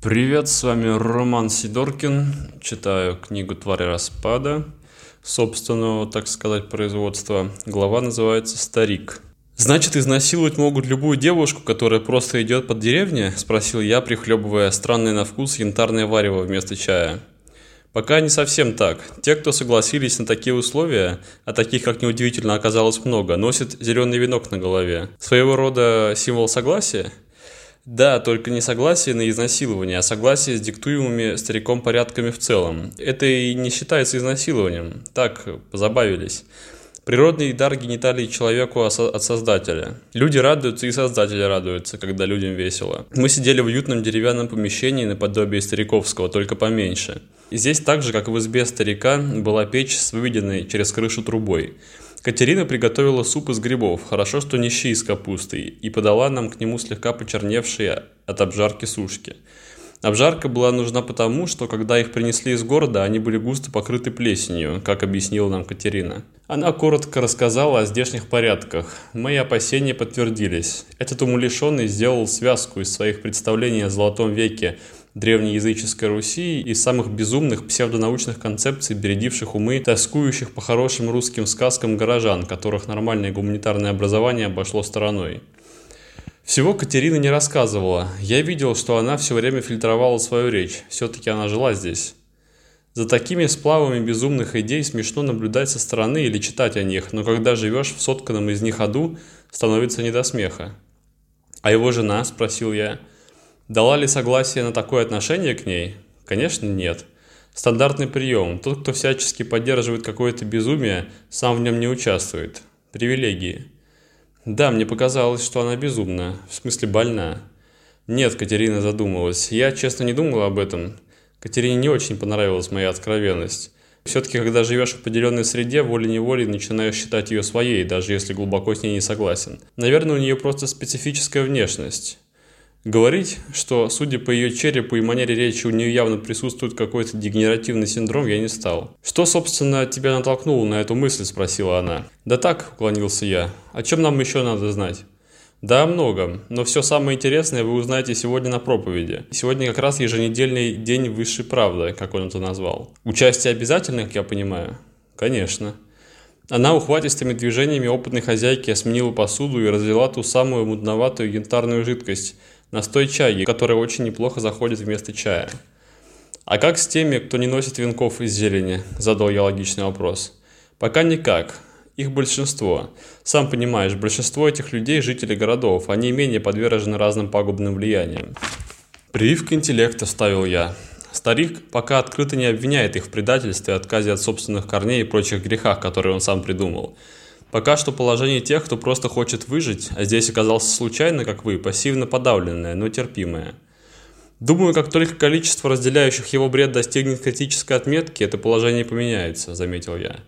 Привет, с вами Роман Сидоркин. Читаю книгу «Твари распада» собственного, так сказать, производства. Глава называется «Старик». «Значит, изнасиловать могут любую девушку, которая просто идет под деревне?» – спросил я, прихлебывая странное на вкус янтарное варево вместо чая. Пока не совсем так. Те, кто согласились на такие условия, а таких, как неудивительно, оказалось много, носят зеленый венок на голове. Своего рода символ согласия – да, только не согласие на изнасилование, а согласие с диктуемыми стариком порядками в целом. Это и не считается изнасилованием. Так, позабавились. Природный дар гениталий человеку от Создателя. Люди радуются, и Создатель радуется, когда людям весело. Мы сидели в уютном деревянном помещении наподобие стариковского, только поменьше. И здесь так же, как в избе старика, была печь с выведенной через крышу трубой. Катерина приготовила суп из грибов, хорошо, что не щи из капусты, и подала нам к нему слегка почерневшие от обжарки сушки. Обжарка была нужна потому, что когда их принесли из города, они были густо покрыты плесенью, как объяснила нам Катерина. Она коротко рассказала о здешних порядках. Мои опасения подтвердились. Этот умалишенный сделал связку из своих представлений о Золотом веке – древнеязыческой Руси и самых безумных псевдонаучных концепций, бередивших умы, тоскующих по хорошим русским сказкам горожан, которых нормальное гуманитарное образование обошло стороной. Всего Катерина не рассказывала. Я видел, что она все время фильтровала свою речь. Все-таки она жила здесь. За такими сплавами безумных идей смешно наблюдать со стороны или читать о них, но когда живешь в сотканном из них аду, становится не до смеха. «А его жена?» – спросил я. Дала ли согласие на такое отношение к ней? Конечно, нет. Стандартный прием. Тот, кто всячески поддерживает какое-то безумие, сам в нем не участвует. Привилегии. Да, мне показалось, что она безумна. В смысле больна. Нет, Катерина задумалась. Я, честно, не думал об этом. Катерине не очень понравилась моя откровенность. Все-таки, когда живешь в определенной среде, волей-неволей начинаешь считать ее своей, даже если глубоко с ней не согласен. Наверное, у нее просто специфическая внешность. Говорить, что, судя по ее черепу и манере речи, у нее явно присутствует какой-то дегенеративный синдром, я не стал. «Что, собственно, тебя натолкнуло на эту мысль?» – спросила она. «Да так», – уклонился я. «О чем нам еще надо знать?» Да, много, но все самое интересное вы узнаете сегодня на проповеди. Сегодня как раз еженедельный день высшей правды, как он это назвал. Участие обязательно, как я понимаю? Конечно. Она ухватистыми движениями опытной хозяйки сменила посуду и разлила ту самую мудноватую янтарную жидкость – Настой чая, который очень неплохо заходит вместо чая. А как с теми, кто не носит венков из зелени? Задал я логичный вопрос. Пока никак. Их большинство. Сам понимаешь, большинство этих людей – жители городов, они менее подвержены разным пагубным влияниям. Прививка интеллекта ставил я. Старик пока открыто не обвиняет их в предательстве, отказе от собственных корней и прочих грехах, которые он сам придумал. Пока что положение тех, кто просто хочет выжить, а здесь оказался случайно, как вы, пассивно подавленное, но терпимое. Думаю, как только количество разделяющих его бред достигнет критической отметки, это положение поменяется, заметил я.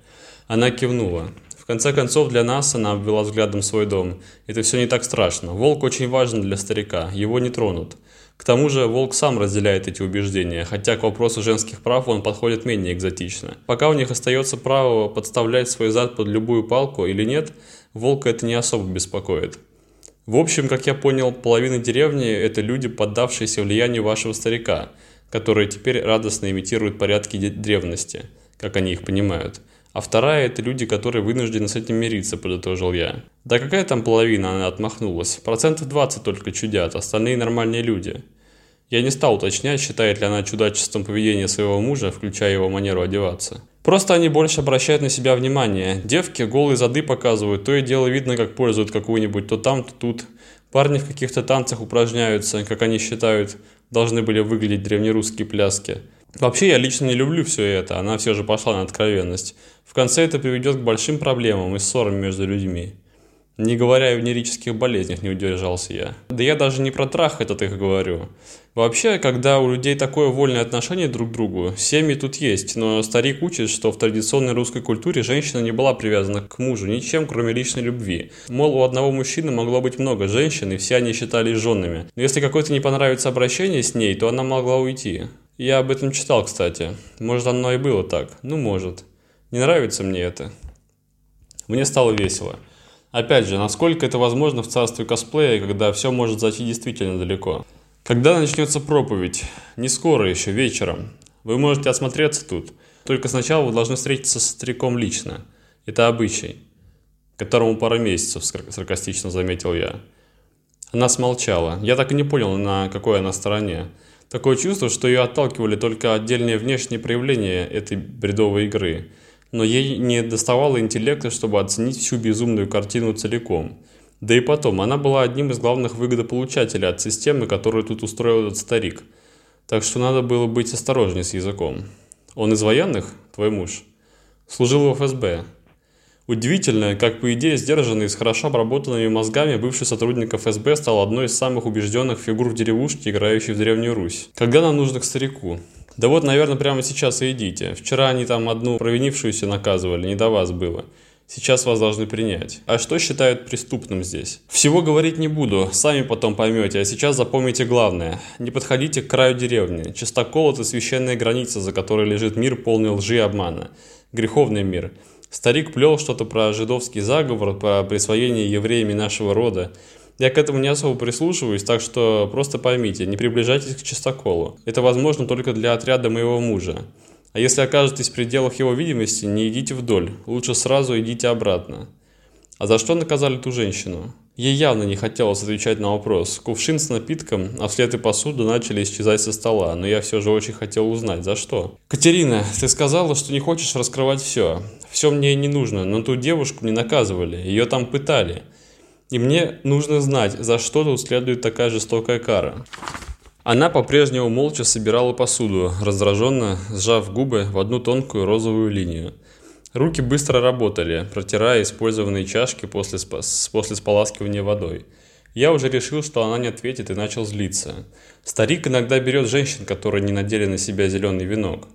Она кивнула. В конце концов, для нас она обвела взглядом свой дом. Это все не так страшно. Волк очень важен для старика, его не тронут. К тому же Волк сам разделяет эти убеждения, хотя к вопросу женских прав он подходит менее экзотично. Пока у них остается право подставлять свой зад под любую палку или нет, Волка это не особо беспокоит. В общем, как я понял, половина деревни – это люди, поддавшиеся влиянию вашего старика, которые теперь радостно имитируют порядки древности, как они их понимают. А вторая – это люди, которые вынуждены с этим мириться, подытожил я. Да какая там половина, она отмахнулась. Процентов 20 только чудят, остальные нормальные люди. Я не стал уточнять, считает ли она чудачеством поведения своего мужа, включая его манеру одеваться. Просто они больше обращают на себя внимание. Девки голые зады показывают, то и дело видно, как пользуют какую-нибудь то там, то тут. Парни в каких-то танцах упражняются, как они считают, должны были выглядеть древнерусские пляски. Вообще, я лично не люблю все это, она все же пошла на откровенность. В конце это приведет к большим проблемам и ссорам между людьми. Не говоря о венерических болезнях, не удержался я. Да я даже не про трах этот их говорю. Вообще, когда у людей такое вольное отношение друг к другу, семьи тут есть, но старик учит, что в традиционной русской культуре женщина не была привязана к мужу ничем, кроме личной любви. Мол, у одного мужчины могло быть много женщин, и все они считались женами. Но если какой-то не понравится обращение с ней, то она могла уйти. Я об этом читал, кстати. Может, оно и было так. Ну, может. Не нравится мне это. Мне стало весело. Опять же, насколько это возможно в царстве косплея, когда все может зайти действительно далеко. Когда начнется проповедь? Не скоро еще, вечером. Вы можете осмотреться тут. Только сначала вы должны встретиться со стариком лично. Это обычай, которому пара месяцев, саркастично заметил я. Она смолчала. Я так и не понял, на какой она стороне. Такое чувство, что ее отталкивали только отдельные внешние проявления этой бредовой игры. Но ей не доставало интеллекта, чтобы оценить всю безумную картину целиком. Да и потом, она была одним из главных выгодополучателей от системы, которую тут устроил этот старик. Так что надо было быть осторожнее с языком. Он из военных, твой муж? Служил в ФСБ. Удивительно, как по идее сдержанный с хорошо обработанными мозгами бывший сотрудник ФСБ стал одной из самых убежденных фигур в деревушке, играющей в Древнюю Русь. Когда нам нужно к старику? Да вот, наверное, прямо сейчас и идите. Вчера они там одну провинившуюся наказывали, не до вас было. Сейчас вас должны принять. А что считают преступным здесь? Всего говорить не буду, сами потом поймете, а сейчас запомните главное. Не подходите к краю деревни. Чистокол – это священная граница, за которой лежит мир полный лжи и обмана. Греховный мир. Старик плел что-то про жидовский заговор, по присвоению евреями нашего рода. Я к этому не особо прислушиваюсь, так что просто поймите, не приближайтесь к чистоколу. Это возможно только для отряда моего мужа. А если окажетесь в пределах его видимости, не идите вдоль, лучше сразу идите обратно. А за что наказали ту женщину? Ей явно не хотелось отвечать на вопрос. Кувшин с напитком, а вслед и посуда начали исчезать со стола, но я все же очень хотел узнать, за что. «Катерина, ты сказала, что не хочешь раскрывать все. Все мне не нужно, но ту девушку не наказывали, ее там пытали. И мне нужно знать, за что тут следует такая жестокая кара». Она по-прежнему молча собирала посуду, раздраженно сжав губы в одну тонкую розовую линию. Руки быстро работали, протирая использованные чашки после, после споласкивания водой. Я уже решил, что она не ответит и начал злиться. Старик иногда берет женщин, которые не надели на себя зеленый венок.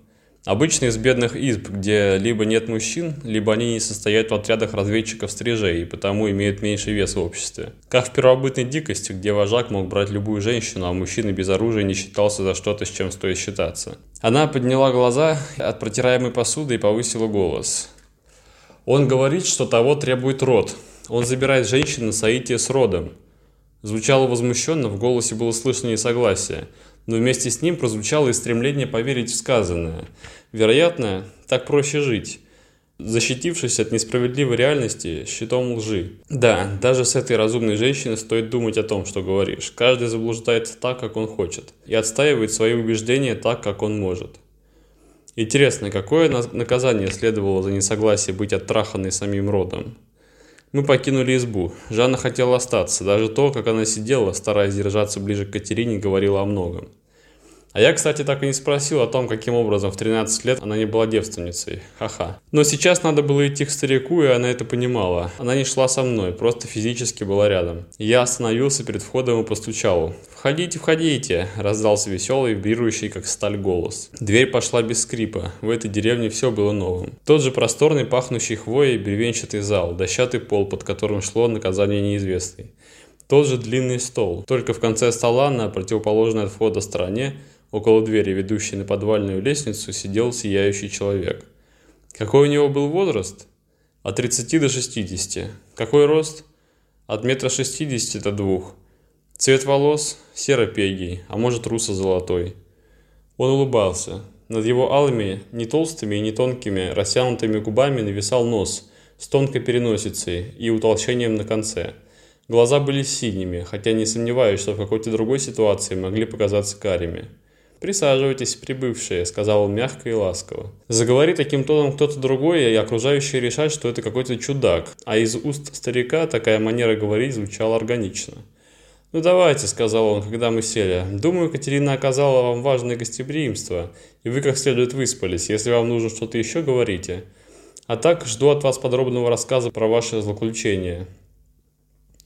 Обычно из бедных изб, где либо нет мужчин, либо они не состоят в отрядах разведчиков-стрижей и потому имеют меньший вес в обществе. Как в первобытной дикости, где вожак мог брать любую женщину, а мужчина без оружия не считался за что-то, с чем стоит считаться. Она подняла глаза от протираемой посуды и повысила голос. Он говорит, что того требует род. Он забирает женщин на соитие с родом. Звучало возмущенно, в голосе было слышно несогласие но вместе с ним прозвучало и стремление поверить в сказанное. Вероятно, так проще жить, защитившись от несправедливой реальности щитом лжи. Да, даже с этой разумной женщиной стоит думать о том, что говоришь. Каждый заблуждается так, как он хочет, и отстаивает свои убеждения так, как он может. Интересно, какое наказание следовало за несогласие быть оттраханной самим родом? Мы покинули избу. Жанна хотела остаться. Даже то, как она сидела, стараясь держаться ближе к Катерине, говорила о многом. А я, кстати, так и не спросил о том, каким образом в 13 лет она не была девственницей. Ха-ха. Но сейчас надо было идти к старику, и она это понимала. Она не шла со мной, просто физически была рядом. Я остановился перед входом и постучал. «Входите, входите!» – раздался веселый, вибрирующий, как сталь голос. Дверь пошла без скрипа. В этой деревне все было новым. Тот же просторный, пахнущий хвоей, бревенчатый зал, дощатый пол, под которым шло наказание неизвестной. Тот же длинный стол, только в конце стола на противоположной от входа стороне Около двери, ведущей на подвальную лестницу, сидел сияющий человек. Какой у него был возраст? От 30 до 60. Какой рост? От метра 60 до двух. Цвет волос – серо-пегий, а может русо-золотой. Он улыбался. Над его алыми, не толстыми и не тонкими, растянутыми губами нависал нос с тонкой переносицей и утолщением на конце. Глаза были синими, хотя не сомневаюсь, что в какой-то другой ситуации могли показаться карими. «Присаживайтесь, прибывшие», — сказал он мягко и ласково. Заговори таким тоном кто-то другой, и окружающие решат, что это какой-то чудак, а из уст старика такая манера говорить звучала органично. «Ну давайте», — сказал он, когда мы сели. «Думаю, Катерина оказала вам важное гостеприимство, и вы как следует выспались. Если вам нужно что-то еще, говорите. А так, жду от вас подробного рассказа про ваши злоключения».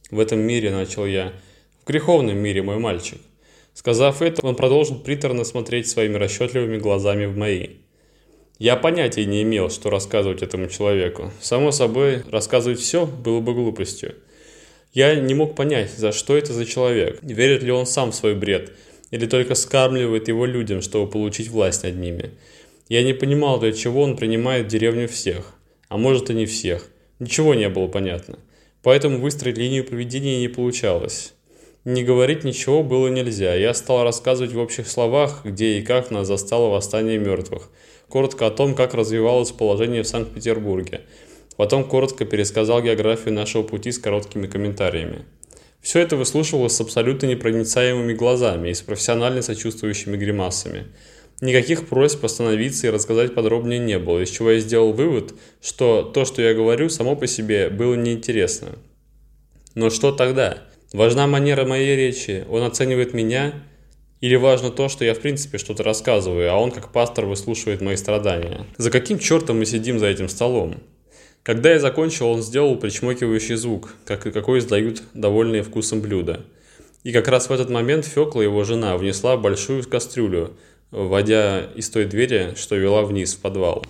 «В этом мире», — начал я, — «в греховном мире, мой мальчик. Сказав это, он продолжил приторно смотреть своими расчетливыми глазами в мои. Я понятия не имел, что рассказывать этому человеку. Само собой, рассказывать все было бы глупостью. Я не мог понять, за что это за человек, верит ли он сам в свой бред, или только скармливает его людям, чтобы получить власть над ними. Я не понимал, для чего он принимает в деревню всех, а может и не всех. Ничего не было понятно. Поэтому выстроить линию поведения не получалось. Не говорить ничего было нельзя. Я стал рассказывать в общих словах, где и как нас застало восстание мертвых. Коротко о том, как развивалось положение в Санкт-Петербурге. Потом коротко пересказал географию нашего пути с короткими комментариями. Все это выслушивалось с абсолютно непроницаемыми глазами и с профессионально сочувствующими гримасами. Никаких просьб остановиться и рассказать подробнее не было, из чего я сделал вывод, что то, что я говорю, само по себе было неинтересно. Но что тогда? Важна манера моей речи, он оценивает меня, или важно то, что я в принципе что-то рассказываю, а он как пастор выслушивает мои страдания? За каким чертом мы сидим за этим столом? Когда я закончил, он сделал причмокивающий звук, как и какой издают довольные вкусом блюда. И как раз в этот момент Фёкла, его жена, внесла большую кастрюлю, вводя из той двери, что вела вниз в подвал.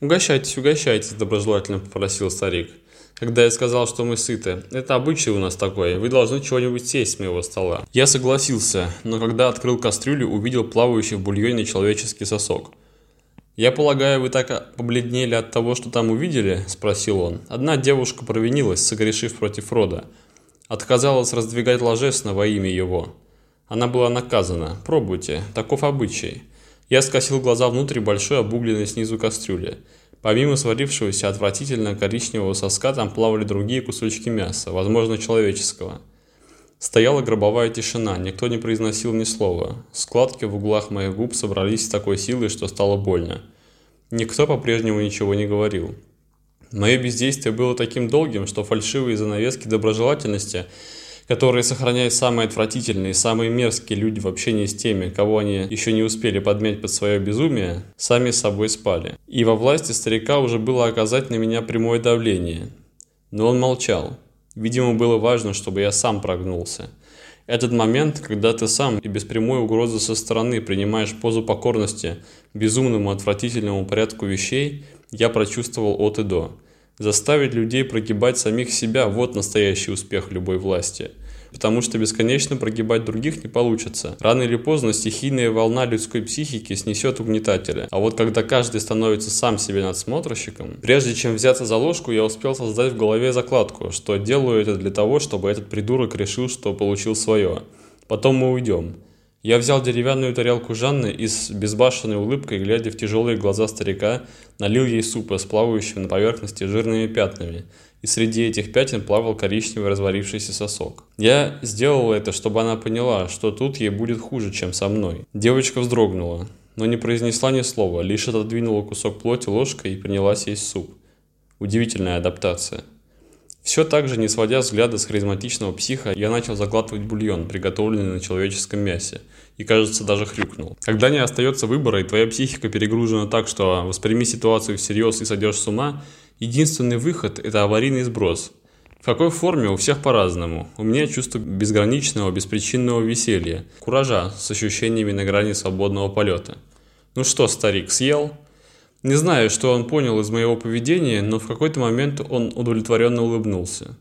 «Угощайтесь, угощайтесь», – доброжелательно попросил старик. Когда я сказал, что мы сыты, это обычай у нас такой, вы должны чего-нибудь сесть с моего стола. Я согласился, но когда открыл кастрюлю, увидел плавающий в бульоне человеческий сосок. «Я полагаю, вы так побледнели от того, что там увидели?» – спросил он. Одна девушка провинилась, согрешив против рода. Отказалась раздвигать ложесно во имя его. Она была наказана. Пробуйте, таков обычай. Я скосил глаза внутрь большой обугленной снизу кастрюли. Помимо сварившегося отвратительно коричневого соска, там плавали другие кусочки мяса, возможно, человеческого. Стояла гробовая тишина, никто не произносил ни слова. Складки в углах моих губ собрались с такой силой, что стало больно. Никто по-прежнему ничего не говорил. Мое бездействие было таким долгим, что фальшивые занавески доброжелательности – которые сохраняют самые отвратительные, самые мерзкие люди в общении с теми, кого они еще не успели подмять под свое безумие, сами с собой спали. И во власти старика уже было оказать на меня прямое давление. Но он молчал. Видимо, было важно, чтобы я сам прогнулся. Этот момент, когда ты сам и без прямой угрозы со стороны принимаешь позу покорности безумному отвратительному порядку вещей, я прочувствовал от и до. Заставить людей прогибать самих себя – вот настоящий успех любой власти. Потому что бесконечно прогибать других не получится. Рано или поздно стихийная волна людской психики снесет угнетателя. А вот когда каждый становится сам себе надсмотрщиком, прежде чем взяться за ложку, я успел создать в голове закладку, что делаю это для того, чтобы этот придурок решил, что получил свое. Потом мы уйдем. Я взял деревянную тарелку Жанны и с безбашенной улыбкой, глядя в тяжелые глаза старика, налил ей супа с плавающими на поверхности жирными пятнами, и среди этих пятен плавал коричневый разварившийся сосок. Я сделал это, чтобы она поняла, что тут ей будет хуже, чем со мной. Девочка вздрогнула, но не произнесла ни слова, лишь отодвинула кусок плоти ложкой и принялась есть суп. Удивительная адаптация. Все так же, не сводя взгляда с харизматичного психа, я начал заглатывать бульон, приготовленный на человеческом мясе, и, кажется, даже хрюкнул. Когда не остается выбора, и твоя психика перегружена так, что восприми ситуацию всерьез и сойдешь с ума, единственный выход – это аварийный сброс. В какой форме у всех по-разному. У меня чувство безграничного, беспричинного веселья, куража с ощущениями на грани свободного полета. Ну что, старик, съел? Не знаю, что он понял из моего поведения, но в какой-то момент он удовлетворенно улыбнулся.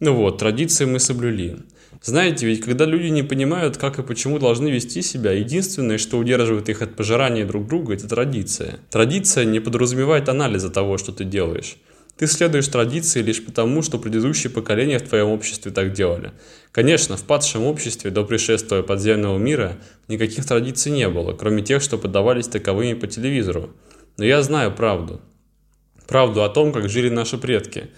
Ну вот, традиции мы соблюли. Знаете, ведь когда люди не понимают, как и почему должны вести себя, единственное, что удерживает их от пожирания друг друга, это традиция. Традиция не подразумевает анализа того, что ты делаешь. Ты следуешь традиции лишь потому, что предыдущие поколения в твоем обществе так делали. Конечно, в падшем обществе до пришествия подземного мира никаких традиций не было, кроме тех, что подавались таковыми по телевизору. Но я знаю правду. Правду о том, как жили наши предки.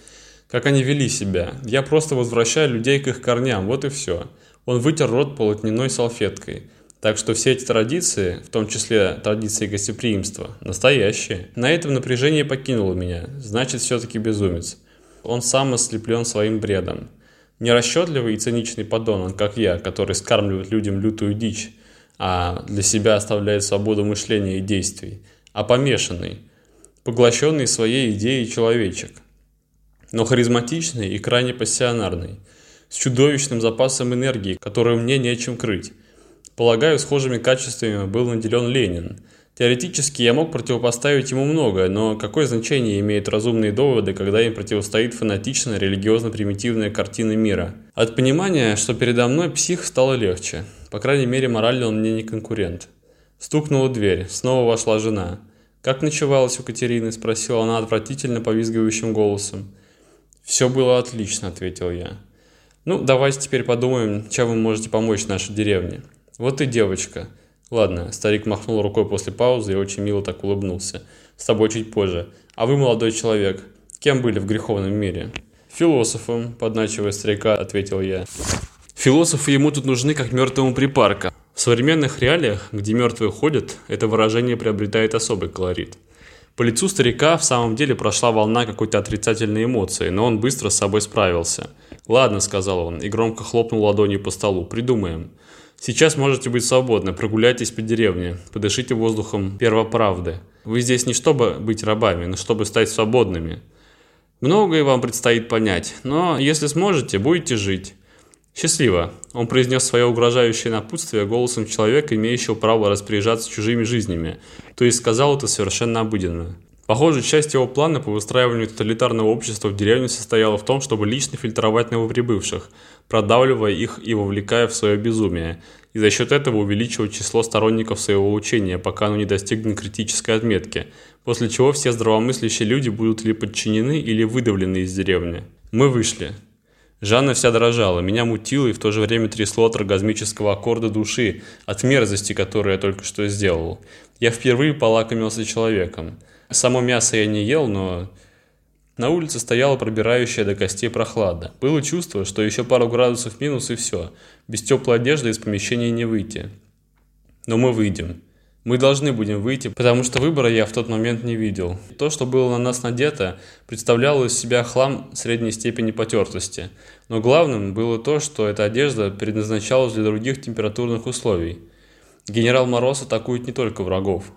Как они вели себя. Я просто возвращаю людей к их корням, вот и все. Он вытер рот полотняной салфеткой. Так что все эти традиции, в том числе традиции гостеприимства, настоящие. На этом напряжение покинуло меня. Значит, все-таки безумец. Он сам ослеплен своим бредом. Нерасчетливый и циничный подонок, как я, который скармливает людям лютую дичь, а для себя оставляет свободу мышления и действий а помешанный, поглощенный своей идеей человечек, но харизматичный и крайне пассионарный, с чудовищным запасом энергии, которую мне нечем крыть. Полагаю, схожими качествами был наделен Ленин. Теоретически я мог противопоставить ему многое, но какое значение имеют разумные доводы, когда им противостоит фанатичная религиозно-примитивная картина мира? От понимания, что передо мной псих стало легче. По крайней мере, морально он мне не конкурент. Стукнула дверь. Снова вошла жена. «Как ночевалась у Катерины?» – спросила она отвратительно повизгивающим голосом. «Все было отлично», – ответил я. Ну, давайте теперь подумаем, чем вы можете помочь нашей деревне. Вот ты девочка. Ладно, старик махнул рукой после паузы и очень мило так улыбнулся. С тобой чуть позже. А вы молодой человек. Кем были в греховном мире? Философом, подначивая старика, ответил я. Философы ему тут нужны как мертвому припарка. В современных реалиях, где мертвые ходят, это выражение приобретает особый колорит. По лицу старика в самом деле прошла волна какой-то отрицательной эмоции, но он быстро с собой справился. «Ладно», — сказал он и громко хлопнул ладонью по столу, — «придумаем». Сейчас можете быть свободны, прогуляйтесь по деревне, подышите воздухом первоправды. Вы здесь не чтобы быть рабами, но чтобы стать свободными. Многое вам предстоит понять, но если сможете, будете жить. Счастливо. Он произнес свое угрожающее напутствие голосом человека, имеющего право распоряжаться чужими жизнями, то есть сказал это совершенно обыденно. Похоже, часть его плана по выстраиванию тоталитарного общества в деревне состояла в том, чтобы лично фильтровать новоприбывших, продавливая их и вовлекая в свое безумие, и за счет этого увеличивать число сторонников своего учения, пока оно не достигнет критической отметки, после чего все здравомыслящие люди будут или подчинены, или выдавлены из деревни. Мы вышли. Жанна вся дрожала, меня мутило и в то же время трясло от оргазмического аккорда души, от мерзости, которую я только что сделал. Я впервые полакомился человеком. Само мясо я не ел, но на улице стояла пробирающая до костей прохлада. Было чувство, что еще пару градусов минус и все. Без теплой одежды из помещения не выйти. Но мы выйдем. Мы должны будем выйти, потому что выбора я в тот момент не видел. То, что было на нас надето, представляло из себя хлам средней степени потертости. Но главным было то, что эта одежда предназначалась для других температурных условий. Генерал Мороз атакует не только врагов.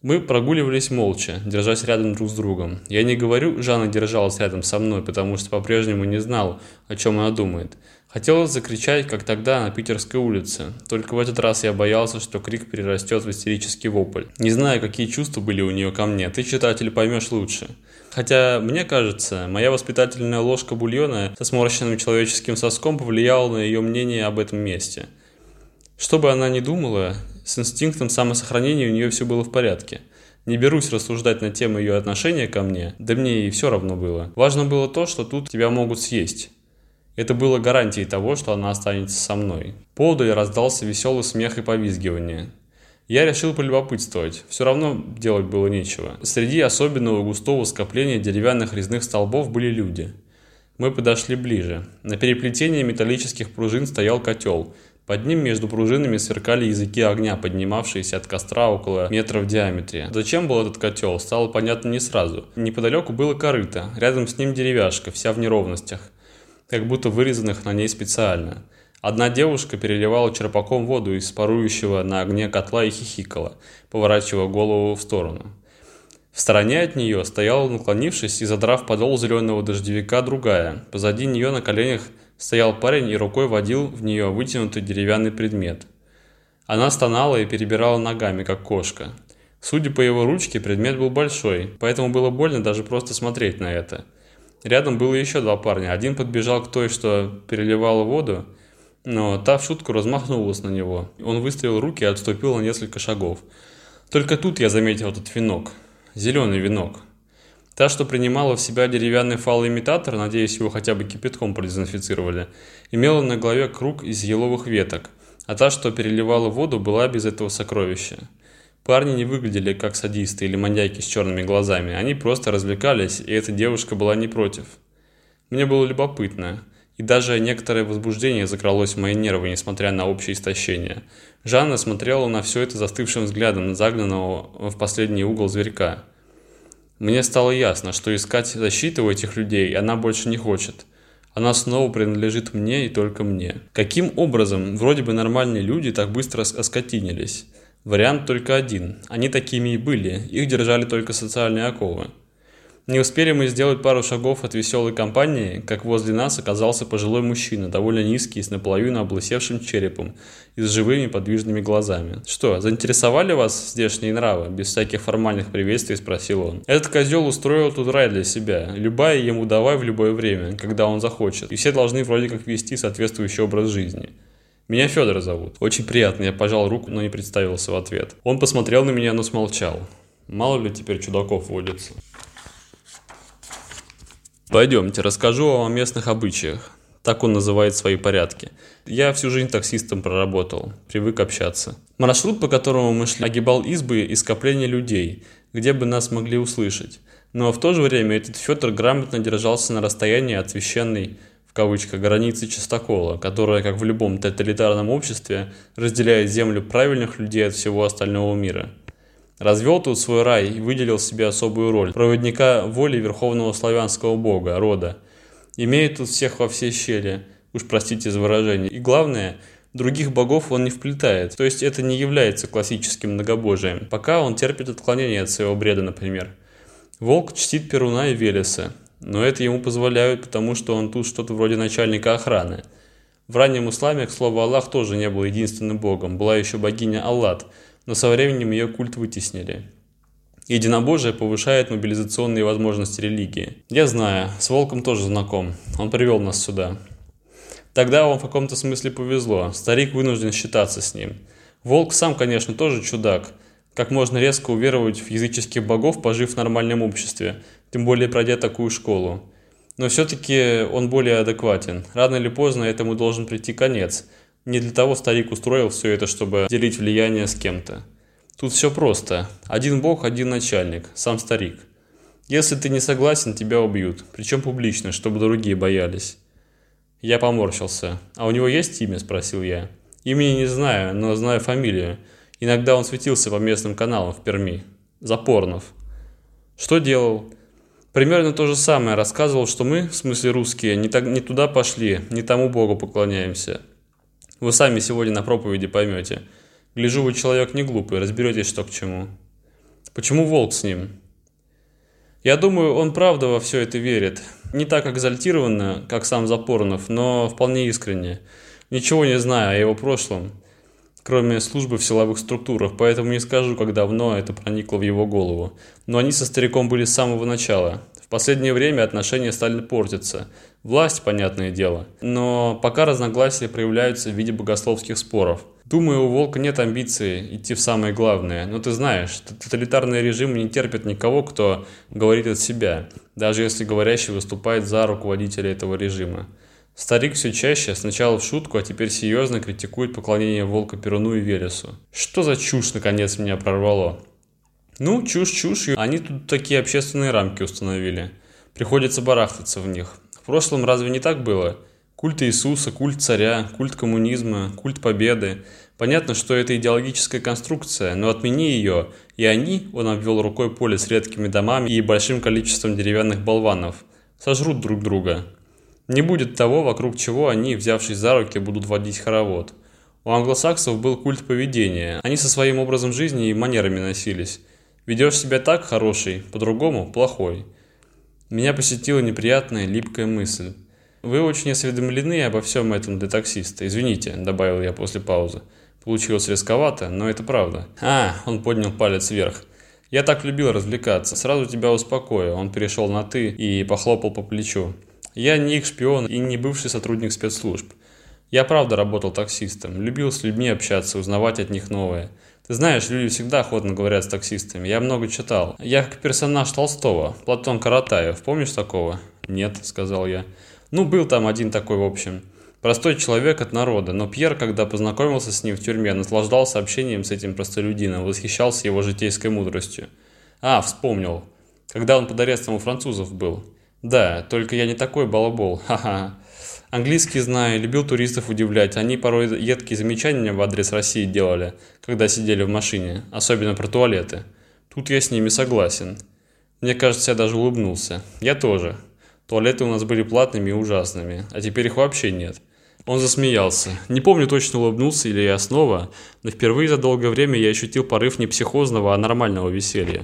Мы прогуливались молча, держась рядом друг с другом. Я не говорю, Жанна держалась рядом со мной, потому что по-прежнему не знал, о чем она думает. Хотелось закричать, как тогда на Питерской улице. Только в этот раз я боялся, что крик перерастет в истерический вопль. Не знаю, какие чувства были у нее ко мне, ты, читатель, поймешь лучше. Хотя, мне кажется, моя воспитательная ложка бульона со сморщенным человеческим соском повлияла на ее мнение об этом месте. Что бы она ни думала, с инстинктом самосохранения у нее все было в порядке. Не берусь рассуждать на тему ее отношения ко мне, да мне и все равно было. Важно было то, что тут тебя могут съесть. Это было гарантией того, что она останется со мной. Поодаль раздался веселый смех и повизгивание. Я решил полюбопытствовать, все равно делать было нечего. Среди особенного густого скопления деревянных резных столбов были люди. Мы подошли ближе. На переплетении металлических пружин стоял котел – под ним между пружинами сверкали языки огня, поднимавшиеся от костра около метра в диаметре. Зачем был этот котел, стало понятно не сразу. Неподалеку было корыто, рядом с ним деревяшка, вся в неровностях, как будто вырезанных на ней специально. Одна девушка переливала черпаком воду из парующего на огне котла и хихикала, поворачивая голову в сторону. В стороне от нее стояла, наклонившись и задрав подол зеленого дождевика, другая. Позади нее на коленях Стоял парень и рукой водил в нее вытянутый деревянный предмет. Она стонала и перебирала ногами, как кошка. Судя по его ручке, предмет был большой, поэтому было больно даже просто смотреть на это. Рядом было еще два парня. Один подбежал к той, что переливала воду, но та в шутку размахнулась на него. Он выставил руки и отступил на несколько шагов. Только тут я заметил этот венок. Зеленый венок. Та, что принимала в себя деревянный фалоимитатор, надеюсь, его хотя бы кипятком продезинфицировали, имела на голове круг из еловых веток, а та, что переливала воду, была без этого сокровища. Парни не выглядели как садисты или маньяки с черными глазами, они просто развлекались, и эта девушка была не против. Мне было любопытно, и даже некоторое возбуждение закралось в мои нервы, несмотря на общее истощение. Жанна смотрела на все это застывшим взглядом загнанного в последний угол зверька – мне стало ясно, что искать защиты у этих людей она больше не хочет. Она снова принадлежит мне и только мне. Каким образом вроде бы нормальные люди так быстро оскотинились? Вариант только один. Они такими и были, их держали только социальные оковы. Не успели мы сделать пару шагов от веселой компании, как возле нас оказался пожилой мужчина, довольно низкий, с наполовину облысевшим черепом и с живыми подвижными глазами. «Что, заинтересовали вас здешние нравы?» Без всяких формальных приветствий спросил он. «Этот козел устроил тут рай для себя. Любая ему давай в любое время, когда он захочет. И все должны вроде как вести соответствующий образ жизни». «Меня Федор зовут». «Очень приятно». Я пожал руку, но не представился в ответ. Он посмотрел на меня, но смолчал. Мало ли теперь чудаков водится. Пойдемте, расскажу вам о местных обычаях. Так он называет свои порядки. Я всю жизнь таксистом проработал, привык общаться. Маршрут, по которому мы шли, огибал избы и скопления людей, где бы нас могли услышать. Но в то же время этот Федор грамотно держался на расстоянии от священной в кавычках, границы чистокола, которая, как в любом тоталитарном обществе, разделяет землю правильных людей от всего остального мира. Развел тут свой рай и выделил себе особую роль проводника воли верховного славянского бога, рода. Имеет тут всех во все щели, уж простите за выражение. И главное, других богов он не вплетает, то есть это не является классическим многобожием, пока он терпит отклонение от своего бреда, например. Волк чтит Перуна и Велеса, но это ему позволяют, потому что он тут что-то вроде начальника охраны. В раннем исламе, к слову, Аллах тоже не был единственным богом, была еще богиня Аллат, но со временем ее культ вытеснили. Единобожие повышает мобилизационные возможности религии. Я знаю, с Волком тоже знаком, он привел нас сюда. Тогда вам в каком-то смысле повезло, старик вынужден считаться с ним. Волк сам, конечно, тоже чудак. Как можно резко уверовать в языческих богов, пожив в нормальном обществе, тем более пройдя такую школу. Но все-таки он более адекватен. Рано или поздно этому должен прийти конец. Не для того старик устроил все это, чтобы делить влияние с кем-то. Тут все просто. Один бог, один начальник, сам старик. Если ты не согласен, тебя убьют. Причем публично, чтобы другие боялись. Я поморщился. «А у него есть имя?» – спросил я. «Имени не знаю, но знаю фамилию. Иногда он светился по местным каналам в Перми. Запорнов». «Что делал?» Примерно то же самое рассказывал, что мы, в смысле русские, не, так, не туда пошли, не тому Богу поклоняемся. Вы сами сегодня на проповеди поймете. Гляжу, вы человек не глупый, разберетесь, что к чему. Почему волк с ним? Я думаю, он правда во все это верит. Не так экзальтированно, как сам Запорнов, но вполне искренне. Ничего не знаю о его прошлом, кроме службы в силовых структурах, поэтому не скажу, как давно это проникло в его голову. Но они со стариком были с самого начала. Последнее время отношения стали портиться. Власть, понятное дело. Но пока разногласия проявляются в виде богословских споров. Думаю, у Волка нет амбиции идти в самое главное. Но ты знаешь, тоталитарные режимы не терпят никого, кто говорит от себя, даже если говорящий выступает за руководителя этого режима. Старик все чаще, сначала в шутку, а теперь серьезно критикует поклонение волка Перуну и Велесу. Что за чушь, наконец, меня прорвало? Ну, чушь чушь, они тут такие общественные рамки установили. Приходится барахтаться в них. В прошлом разве не так было? Культ Иисуса, культ царя, культ коммунизма, культ победы. Понятно, что это идеологическая конструкция, но отмени ее, и они, он обвел рукой поле с редкими домами и большим количеством деревянных болванов, сожрут друг друга. Не будет того, вокруг чего они, взявшись за руки, будут водить хоровод. У англосаксов был культ поведения. Они со своим образом жизни и манерами носились. Ведешь себя так, хороший, по-другому, плохой. Меня посетила неприятная, липкая мысль. «Вы очень осведомлены обо всем этом для таксиста. Извините», – добавил я после паузы. Получилось рисковато, но это правда. «А!» – он поднял палец вверх. «Я так любил развлекаться. Сразу тебя успокою». Он перешел на «ты» и похлопал по плечу. Я не их шпион и не бывший сотрудник спецслужб. Я правда работал таксистом, любил с людьми общаться, узнавать от них новое. Знаешь, люди всегда охотно говорят с таксистами. Я много читал. Я как персонаж Толстого, Платон Каратаев. Помнишь такого? Нет, сказал я. Ну, был там один такой, в общем. Простой человек от народа, но Пьер, когда познакомился с ним в тюрьме, наслаждался общением с этим простолюдином, восхищался его житейской мудростью. А, вспомнил. Когда он под арестом у французов был. Да, только я не такой балабол, ха-ха. Английский знаю, любил туристов удивлять. Они порой едкие замечания в адрес России делали, когда сидели в машине, особенно про туалеты. Тут я с ними согласен. Мне кажется, я даже улыбнулся. Я тоже. Туалеты у нас были платными и ужасными, а теперь их вообще нет. Он засмеялся. Не помню, точно улыбнулся или я снова, но впервые за долгое время я ощутил порыв не психозного, а нормального веселья.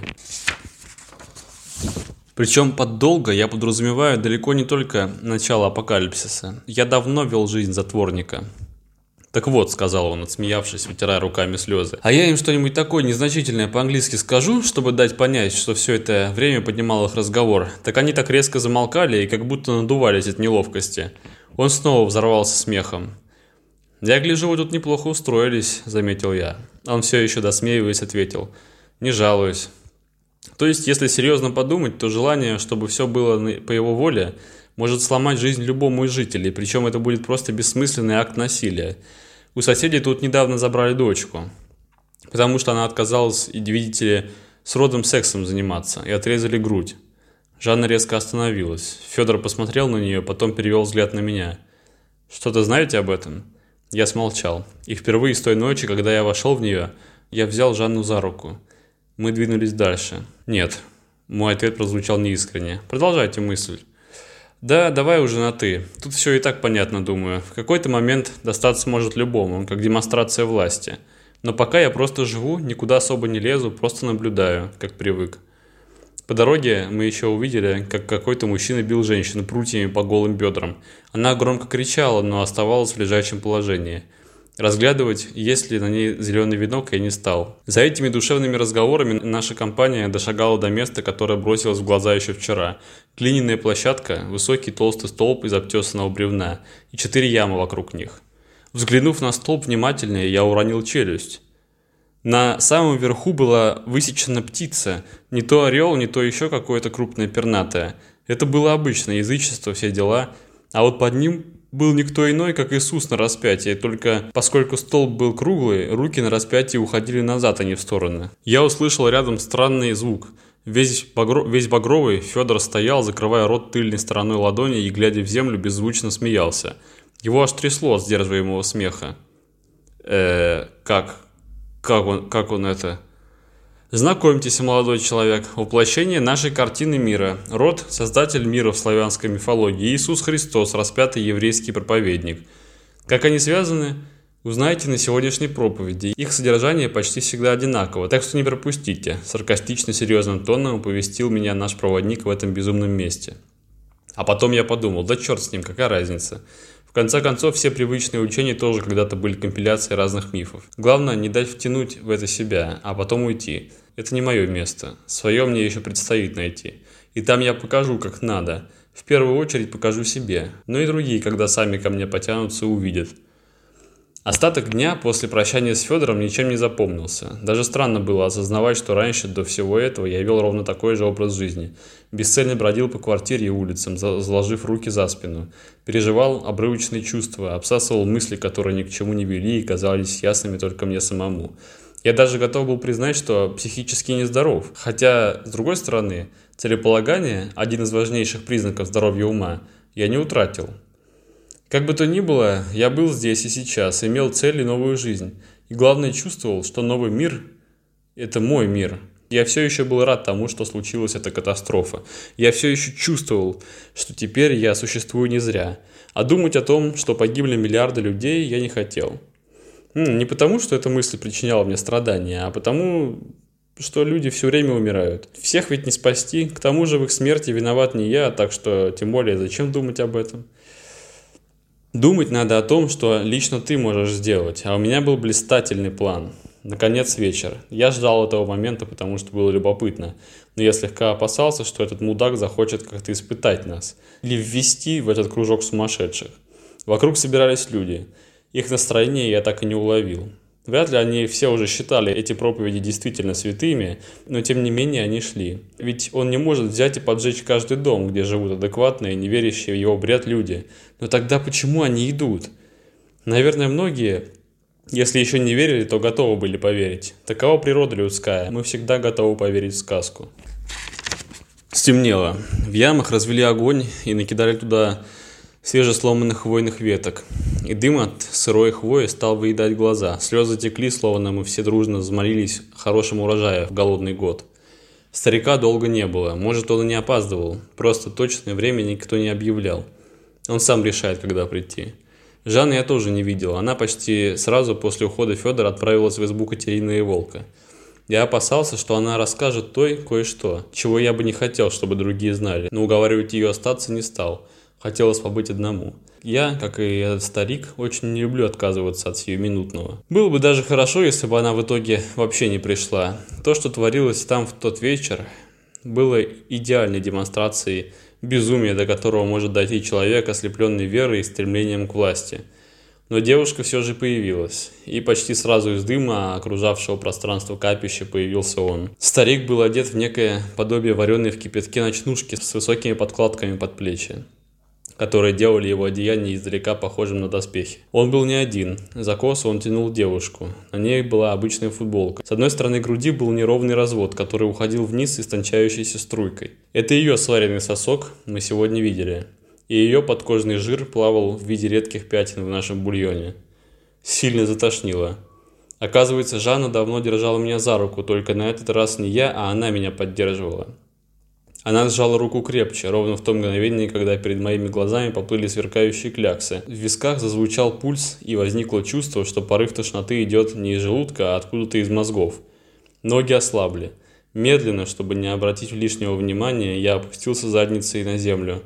Причем под долго я подразумеваю далеко не только начало апокалипсиса. Я давно вел жизнь затворника. «Так вот», — сказал он, отсмеявшись, вытирая руками слезы. «А я им что-нибудь такое незначительное по-английски скажу, чтобы дать понять, что все это время поднимал их разговор. Так они так резко замолкали и как будто надувались от неловкости». Он снова взорвался смехом. «Я гляжу, вы тут неплохо устроились», — заметил я. Он все еще досмеиваясь ответил. «Не жалуюсь. То есть, если серьезно подумать, то желание, чтобы все было по его воле, может сломать жизнь любому из жителей, причем это будет просто бессмысленный акт насилия. У соседей тут недавно забрали дочку, потому что она отказалась, видите ли, с родом сексом заниматься, и отрезали грудь. Жанна резко остановилась. Федор посмотрел на нее, потом перевел взгляд на меня. «Что-то знаете об этом?» Я смолчал. И впервые с той ночи, когда я вошел в нее, я взял Жанну за руку. Мы двинулись дальше. «Нет». Мой ответ прозвучал неискренне. «Продолжайте мысль». «Да, давай уже на «ты». Тут все и так понятно, думаю. В какой-то момент достаться может любому, как демонстрация власти. Но пока я просто живу, никуда особо не лезу, просто наблюдаю, как привык. По дороге мы еще увидели, как какой-то мужчина бил женщину прутьями по голым бедрам. Она громко кричала, но оставалась в лежачем положении. Разглядывать, есть ли на ней зеленый венок, я не стал. За этими душевными разговорами наша компания дошагала до места, которое бросилось в глаза еще вчера. Глиняная площадка, высокий толстый столб из обтесанного бревна и четыре ямы вокруг них. Взглянув на столб внимательнее, я уронил челюсть. На самом верху была высечена птица, не то орел, не то еще какое-то крупное пернатое. Это было обычное язычество, все дела. А вот под ним был никто иной, как Иисус на распятии, только поскольку столб был круглый, руки на распятии уходили назад, а не в стороны. Я услышал рядом странный звук. Весь, багро... Весь багровый Федор стоял, закрывая рот тыльной стороной ладони и, глядя в землю, беззвучно смеялся. Его аж трясло от сдерживаемого смеха. «Э, как? Как он, как он это? Знакомьтесь, молодой человек, воплощение нашей картины мира. Род – создатель мира в славянской мифологии, Иисус Христос, распятый еврейский проповедник. Как они связаны, узнаете на сегодняшней проповеди. Их содержание почти всегда одинаково, так что не пропустите. Саркастично серьезным тоном оповестил меня наш проводник в этом безумном месте. А потом я подумал, да черт с ним, какая разница конце концов, все привычные учения тоже когда-то были компиляцией разных мифов. Главное, не дать втянуть в это себя, а потом уйти. Это не мое место. Свое мне еще предстоит найти. И там я покажу, как надо. В первую очередь покажу себе. Но и другие, когда сами ко мне потянутся, увидят. Остаток дня после прощания с Федором ничем не запомнился. Даже странно было осознавать, что раньше, до всего этого, я вел ровно такой же образ жизни. Бесцельно бродил по квартире и улицам, заложив руки за спину. Переживал обрывочные чувства, обсасывал мысли, которые ни к чему не вели и казались ясными только мне самому. Я даже готов был признать, что психически нездоров. Хотя, с другой стороны, целеполагание, один из важнейших признаков здоровья ума, я не утратил. Как бы то ни было, я был здесь и сейчас, имел цель и новую жизнь. И главное, чувствовал, что новый мир – это мой мир. Я все еще был рад тому, что случилась эта катастрофа. Я все еще чувствовал, что теперь я существую не зря. А думать о том, что погибли миллиарды людей, я не хотел. Не потому, что эта мысль причиняла мне страдания, а потому, что люди все время умирают. Всех ведь не спасти, к тому же в их смерти виноват не я, так что тем более зачем думать об этом? Думать надо о том, что лично ты можешь сделать, а у меня был блистательный план. Наконец вечер. Я ждал этого момента, потому что было любопытно. Но я слегка опасался, что этот мудак захочет как-то испытать нас. Или ввести в этот кружок сумасшедших. Вокруг собирались люди. Их настроение я так и не уловил. Вряд ли они все уже считали эти проповеди действительно святыми, но тем не менее они шли. Ведь он не может взять и поджечь каждый дом, где живут адекватные, не верящие в его бред люди. Но тогда почему они идут? Наверное, многие, если еще не верили, то готовы были поверить. Такова природа людская, мы всегда готовы поверить в сказку. Стемнело. В ямах развели огонь и накидали туда свежесломанных хвойных веток. И дым от сырой хвои стал выедать глаза. Слезы текли, словно мы все дружно взмолились хорошему урожаю в голодный год. Старика долго не было. Может, он и не опаздывал. Просто точное время никто не объявлял. Он сам решает, когда прийти. Жанны я тоже не видел. Она почти сразу после ухода Федора отправилась в избу Катерины и Волка. Я опасался, что она расскажет той кое-что, чего я бы не хотел, чтобы другие знали, но уговаривать ее остаться не стал – Хотелось побыть одному. Я, как и этот старик, очень не люблю отказываться от сиюминутного. Было бы даже хорошо, если бы она в итоге вообще не пришла. То, что творилось там в тот вечер, было идеальной демонстрацией безумия, до которого может дойти человек, ослепленный верой и стремлением к власти. Но девушка все же появилась, и почти сразу из дыма, окружавшего пространство капища, появился он. Старик был одет в некое подобие вареной в кипятке ночнушки с высокими подкладками под плечи. Которые делали его одеяние издалека похожим на доспехи. Он был не один. За косу он тянул девушку. На ней была обычная футболка. С одной стороны груди был неровный развод, который уходил вниз истончающейся струйкой. Это ее сваренный сосок мы сегодня видели. И ее подкожный жир плавал в виде редких пятен в нашем бульоне. Сильно затошнило. Оказывается, Жанна давно держала меня за руку, только на этот раз не я, а она меня поддерживала. Она сжала руку крепче, ровно в том мгновении, когда перед моими глазами поплыли сверкающие кляксы. В висках зазвучал пульс, и возникло чувство, что порыв тошноты идет не из желудка, а откуда-то из мозгов. Ноги ослабли. Медленно, чтобы не обратить лишнего внимания, я опустился задницей на землю.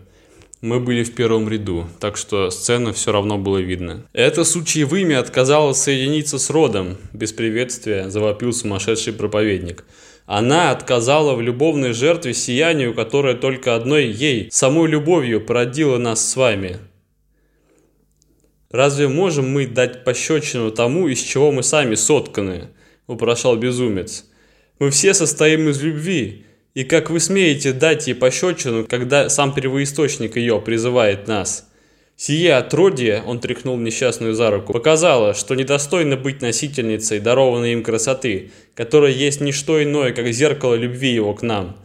Мы были в первом ряду, так что сцену все равно было видно. «Это сучье вымя отказалось соединиться с родом», – без приветствия завопил сумасшедший проповедник. Она отказала в любовной жертве сиянию, которое только одной ей, самой любовью, породило нас с вами. «Разве можем мы дать пощечину тому, из чего мы сами сотканы?» – упрошал безумец. «Мы все состоим из любви, и как вы смеете дать ей пощечину, когда сам первоисточник ее призывает нас?» Сие отродье, он тряхнул несчастную за руку, показало, что недостойно быть носительницей дарованной им красоты, которая есть не что иное, как зеркало любви его к нам.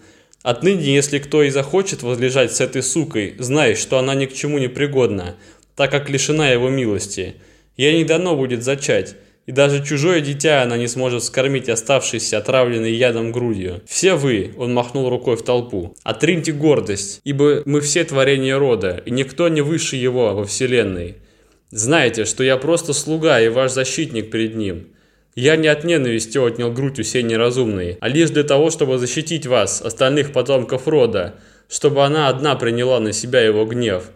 Отныне, если кто и захочет возлежать с этой сукой, знай, что она ни к чему не пригодна, так как лишена его милости. Ей не дано будет зачать, и даже чужое дитя она не сможет скормить оставшейся отравленной ядом грудью. Все вы, он махнул рукой в толпу, отриньте гордость, ибо мы все творения рода, и никто не выше его во вселенной. Знаете, что я просто слуга и ваш защитник перед ним. Я не от ненависти отнял грудь у сей неразумной, а лишь для того, чтобы защитить вас, остальных потомков рода, чтобы она одна приняла на себя его гнев».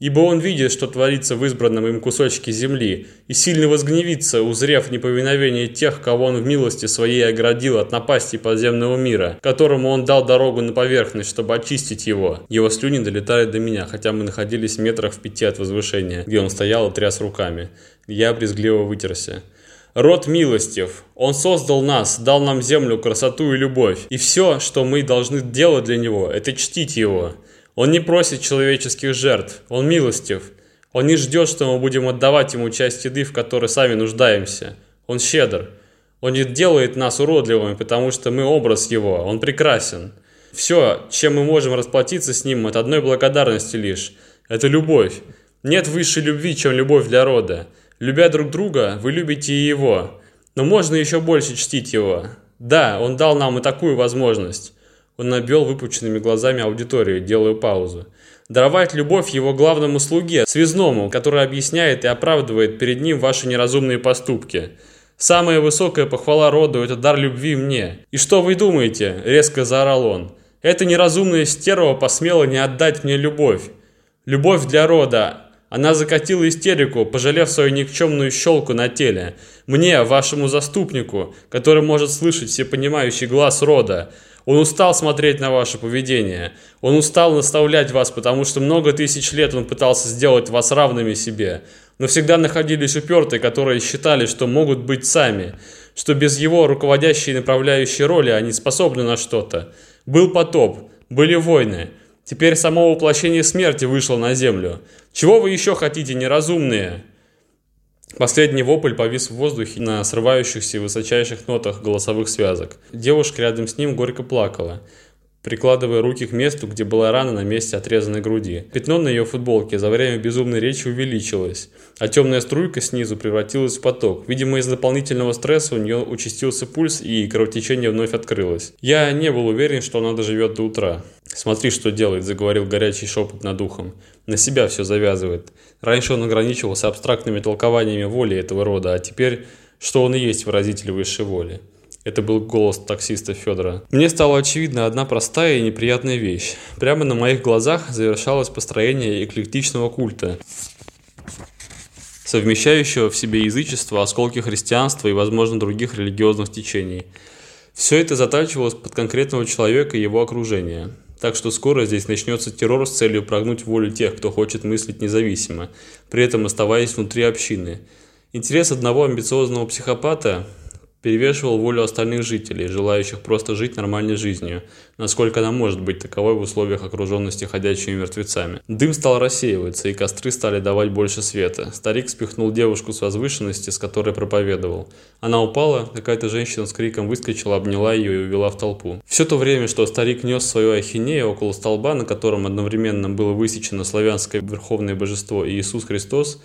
Ибо он видит, что творится в избранном им кусочке земли, и сильно возгневится, узрев неповиновение тех, кого он в милости своей оградил от напасти подземного мира, которому он дал дорогу на поверхность, чтобы очистить его. Его слюни долетали до меня, хотя мы находились метрах в пяти от возвышения, где он стоял и тряс руками. Я брезгливо вытерся. Род милостив. Он создал нас, дал нам землю, красоту и любовь. И все, что мы должны делать для него, это чтить его. Он не просит человеческих жертв, он милостив. Он не ждет, что мы будем отдавать ему часть еды, в которой сами нуждаемся. Он щедр. Он не делает нас уродливыми, потому что мы образ его, он прекрасен. Все, чем мы можем расплатиться с ним, это одной благодарности лишь. Это любовь. Нет высшей любви, чем любовь для рода. Любя друг друга, вы любите и его. Но можно еще больше чтить его. Да, он дал нам и такую возможность. Он обвел выпученными глазами аудиторию, делая паузу. Даровать любовь его главному слуге, связному, который объясняет и оправдывает перед ним ваши неразумные поступки. Самая высокая похвала роду – это дар любви мне. И что вы думаете? Резко заорал он. Эта неразумная стерва посмела не отдать мне любовь. Любовь для рода. Она закатила истерику, пожалев свою никчемную щелку на теле. Мне, вашему заступнику, который может слышать всепонимающий глаз рода. Он устал смотреть на ваше поведение. Он устал наставлять вас, потому что много тысяч лет он пытался сделать вас равными себе. Но всегда находились упертые, которые считали, что могут быть сами, что без его руководящей и направляющей роли они способны на что-то. Был потоп, были войны. Теперь само воплощение смерти вышло на землю. Чего вы еще хотите, неразумные? Последний вопль повис в воздухе на срывающихся и высочайших нотах голосовых связок. Девушка рядом с ним горько плакала, прикладывая руки к месту, где была рана на месте отрезанной груди. Пятно на ее футболке за время безумной речи увеличилось, а темная струйка снизу превратилась в поток. Видимо, из дополнительного стресса у нее участился пульс и кровотечение вновь открылось. Я не был уверен, что она доживет до утра. «Смотри, что делает», – заговорил горячий шепот над ухом. «На себя все завязывает. Раньше он ограничивался абстрактными толкованиями воли этого рода, а теперь, что он и есть выразитель высшей воли». Это был голос таксиста Федора. Мне стала очевидна одна простая и неприятная вещь. Прямо на моих глазах завершалось построение эклектичного культа, совмещающего в себе язычество, осколки христианства и, возможно, других религиозных течений. Все это затачивалось под конкретного человека и его окружение. Так что скоро здесь начнется террор с целью прогнуть волю тех, кто хочет мыслить независимо, при этом оставаясь внутри общины. Интерес одного амбициозного психопата перевешивал волю остальных жителей, желающих просто жить нормальной жизнью, насколько она может быть таковой в условиях окруженности ходячими мертвецами. Дым стал рассеиваться, и костры стали давать больше света. Старик спихнул девушку с возвышенности, с которой проповедовал. Она упала, какая-то женщина с криком выскочила, обняла ее и увела в толпу. Все то время, что старик нес свою ахинею около столба, на котором одновременно было высечено славянское верховное божество и Иисус Христос,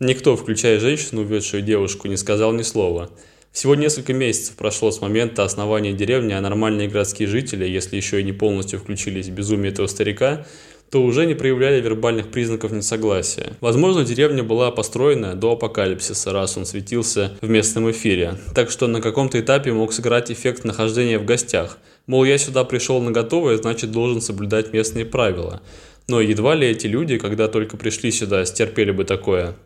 никто, включая женщину, уведшую девушку, не сказал ни слова. Всего несколько месяцев прошло с момента основания деревни, а нормальные городские жители, если еще и не полностью включились в безумие этого старика, то уже не проявляли вербальных признаков несогласия. Возможно, деревня была построена до апокалипсиса, раз он светился в местном эфире, так что на каком-то этапе мог сыграть эффект нахождения в гостях. Мол, я сюда пришел на готовое, значит должен соблюдать местные правила. Но едва ли эти люди, когда только пришли сюда, стерпели бы такое.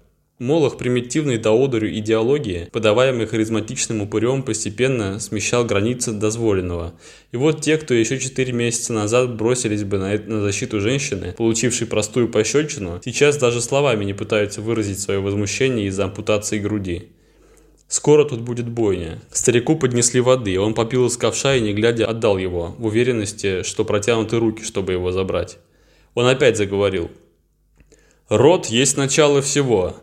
Молох примитивной до одурю идеологии, подаваемой харизматичным упырем, постепенно смещал границы дозволенного. И вот те, кто еще 4 месяца назад бросились бы на, на защиту женщины, получившей простую пощечину, сейчас даже словами не пытаются выразить свое возмущение из-за ампутации груди. Скоро тут будет бойня. Старику поднесли воды, он попил из ковша и, не глядя, отдал его, в уверенности, что протянуты руки, чтобы его забрать. Он опять заговорил. «Род есть начало всего.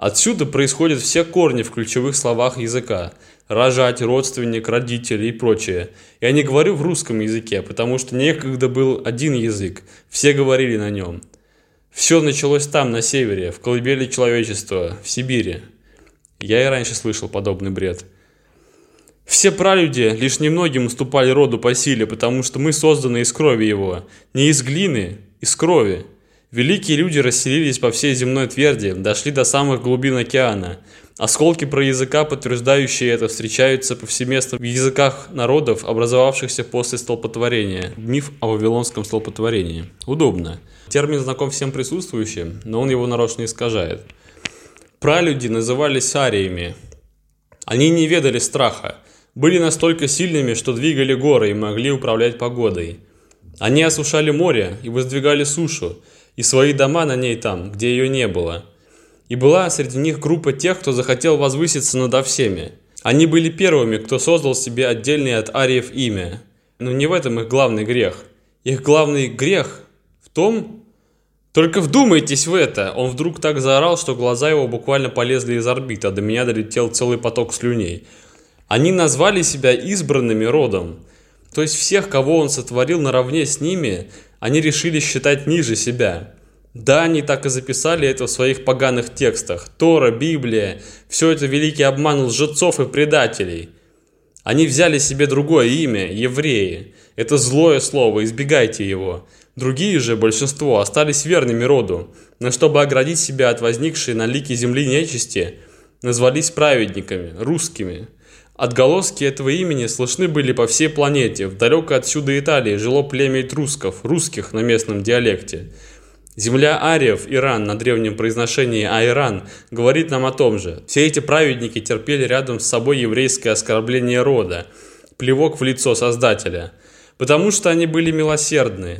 Отсюда происходят все корни в ключевых словах языка. Рожать, родственник, родители и прочее. Я не говорю в русском языке, потому что некогда был один язык. Все говорили на нем. Все началось там, на севере, в колыбели человечества, в Сибири. Я и раньше слышал подобный бред. Все пралюди лишь немногим уступали роду по силе, потому что мы созданы из крови его. Не из глины, из крови. Великие люди расселились по всей земной тверди, дошли до самых глубин океана. Осколки про языка, подтверждающие это, встречаются повсеместно в языках народов, образовавшихся после столпотворения. Миф о вавилонском столпотворении. Удобно. Термин знаком всем присутствующим, но он его нарочно искажает. Пралюди назывались ариями. Они не ведали страха, были настолько сильными, что двигали горы и могли управлять погодой. Они осушали море и воздвигали сушу, и свои дома на ней там, где ее не было. И была среди них группа тех, кто захотел возвыситься надо всеми. Они были первыми, кто создал себе отдельное от ариев имя. Но не в этом их главный грех. Их главный грех в том... Только вдумайтесь в это! Он вдруг так заорал, что глаза его буквально полезли из орбит, а до меня долетел целый поток слюней. Они назвали себя избранными родом. То есть всех, кого он сотворил наравне с ними, они решили считать ниже себя. Да, они так и записали это в своих поганых текстах. Тора, Библия – все это великий обман лжецов и предателей. Они взяли себе другое имя – евреи. Это злое слово, избегайте его. Другие же, большинство, остались верными роду, но чтобы оградить себя от возникшей на лике земли нечисти, назвались праведниками, русскими – Отголоски этого имени слышны были по всей планете. В далекой отсюда Италии жило племя этрусков, русских на местном диалекте. Земля ариев, Иран, на древнем произношении Айран, говорит нам о том же. Все эти праведники терпели рядом с собой еврейское оскорбление рода, плевок в лицо Создателя, потому что они были милосердны.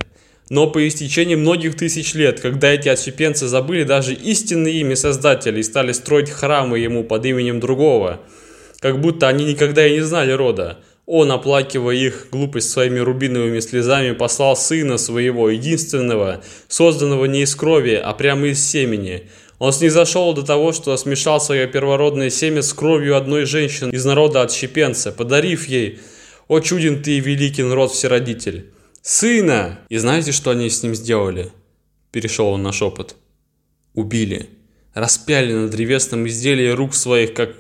Но по истечении многих тысяч лет, когда эти отщепенцы забыли даже истинное имя Создателя и стали строить храмы ему под именем другого – как будто они никогда и не знали рода. Он, оплакивая их глупость своими рубиновыми слезами, послал сына своего, единственного, созданного не из крови, а прямо из семени. Он снизошел до того, что смешал свое первородное семя с кровью одной женщины из народа отщепенца, подарив ей «О чуден ты и великий народ всеродитель!» «Сына!» И знаете, что они с ним сделали? Перешел он на шепот. Убили. Распяли на древесном изделии рук своих, как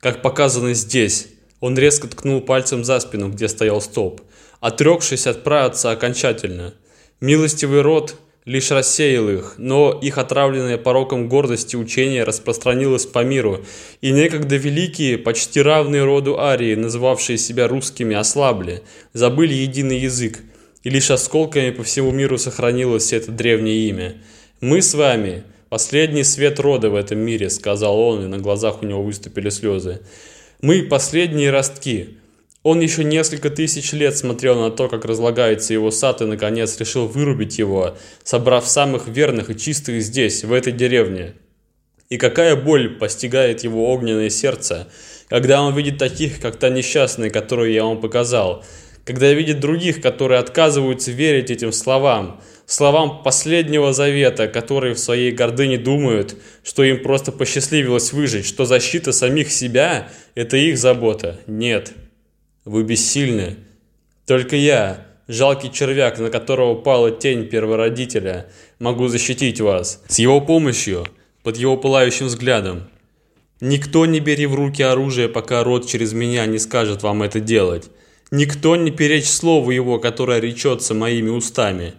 как показано здесь. Он резко ткнул пальцем за спину, где стоял столб, отрекшись отправиться окончательно. Милостивый род лишь рассеял их, но их отравленное пороком гордости учение распространилось по миру, и некогда великие, почти равные роду арии, называвшие себя русскими, ослабли, забыли единый язык, и лишь осколками по всему миру сохранилось это древнее имя. Мы с вами – «Последний свет рода в этом мире», — сказал он, и на глазах у него выступили слезы. «Мы последние ростки». Он еще несколько тысяч лет смотрел на то, как разлагается его сад, и, наконец, решил вырубить его, собрав самых верных и чистых здесь, в этой деревне. И какая боль постигает его огненное сердце, Когда он видит таких, как та несчастная, которую я вам показал. Когда видит других, которые отказываются верить этим словам. Словам последнего завета, которые в своей гордыне думают, что им просто посчастливилось выжить, что защита самих себя – это их забота. Нет. Вы бессильны. Только я, жалкий червяк, на которого пала тень первородителя, могу защитить вас. С его помощью, под его пылающим взглядом. Никто не бери в руки оружие, пока род через меня не скажет вам это делать. Никто не перечь слову его, которое речется моими устами.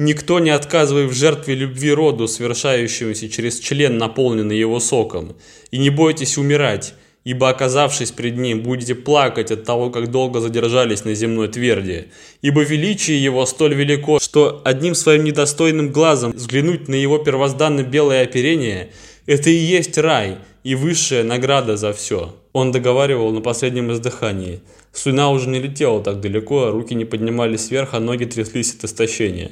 Никто не отказывай в жертве любви роду, совершающемуся через член, наполненный его соком. И не бойтесь умирать, ибо оказавшись пред ним, будете плакать от того, как долго задержались на земной тверди. Ибо величие его столь велико, что одним своим недостойным глазом взглянуть на его первозданное белое оперение – это и есть рай и высшая награда за все. Он договаривал на последнем издыхании. Слюна уже не летела так далеко, руки не поднимались вверх, а ноги тряслись от истощения.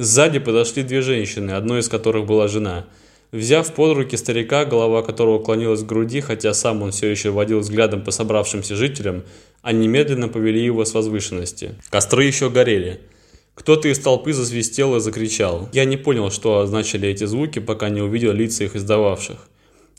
Сзади подошли две женщины, одной из которых была жена – Взяв под руки старика, голова которого клонилась к груди, хотя сам он все еще водил взглядом по собравшимся жителям, они медленно повели его с возвышенности. Костры еще горели. Кто-то из толпы засвистел и закричал. Я не понял, что означали эти звуки, пока не увидел лица их издававших.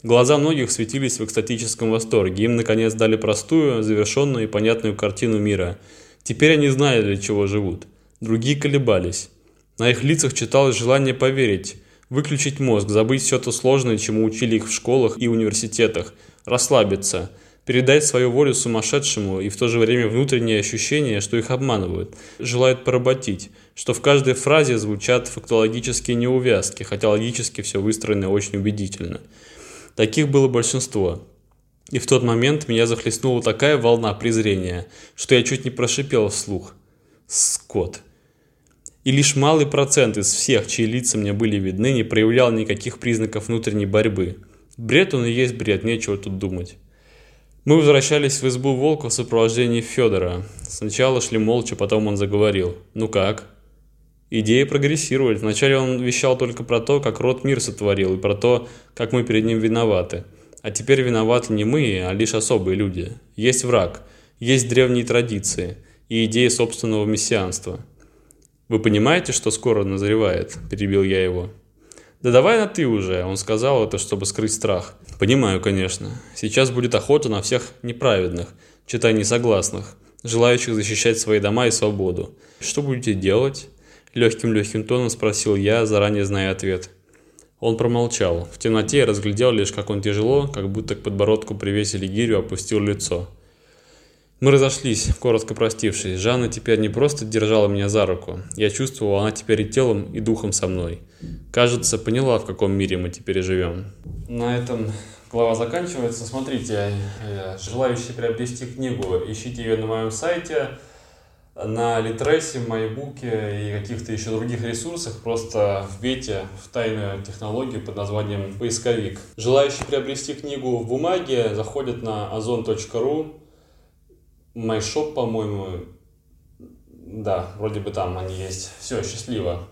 Глаза многих светились в экстатическом восторге. Им, наконец, дали простую, завершенную и понятную картину мира. Теперь они знали, для чего живут. Другие колебались. На их лицах читалось желание поверить, Выключить мозг, забыть все то сложное, чему учили их в школах и университетах, расслабиться, передать свою волю сумасшедшему и в то же время внутреннее ощущение, что их обманывают, желают поработить, что в каждой фразе звучат фактологические неувязки, хотя логически все выстроено очень убедительно. Таких было большинство. И в тот момент меня захлестнула такая волна презрения, что я чуть не прошипел вслух. Скот и лишь малый процент из всех, чьи лица мне были видны, не проявлял никаких признаков внутренней борьбы. Бред он и есть бред, нечего тут думать. Мы возвращались в избу Волка в сопровождении Федора. Сначала шли молча, потом он заговорил. «Ну как?» Идея прогрессировать. Вначале он вещал только про то, как род мир сотворил, и про то, как мы перед ним виноваты. А теперь виноваты не мы, а лишь особые люди. Есть враг, есть древние традиции и идеи собственного мессианства – «Вы понимаете, что скоро назревает?» – перебил я его. «Да давай на «ты» уже», – он сказал это, чтобы скрыть страх. «Понимаю, конечно. Сейчас будет охота на всех неправедных, читай несогласных, желающих защищать свои дома и свободу. Что будете делать?» Легким-легким тоном спросил я, заранее зная ответ. Он промолчал. В темноте я разглядел лишь, как он тяжело, как будто к подбородку привесили гирю, опустил лицо. Мы разошлись, коротко простившись. Жанна теперь не просто держала меня за руку. Я чувствовал, она теперь и телом, и духом со мной. Кажется, поняла, в каком мире мы теперь живем. На этом глава заканчивается. Смотрите, э, желающие приобрести книгу, ищите ее на моем сайте, на Литресе, Майбуке и каких-то еще других ресурсах. Просто вбейте в тайную технологию под названием поисковик. Желающие приобрести книгу в бумаге заходят на ozon.ru MyShop, по-моему, да, вроде бы там они есть. Все, счастливо.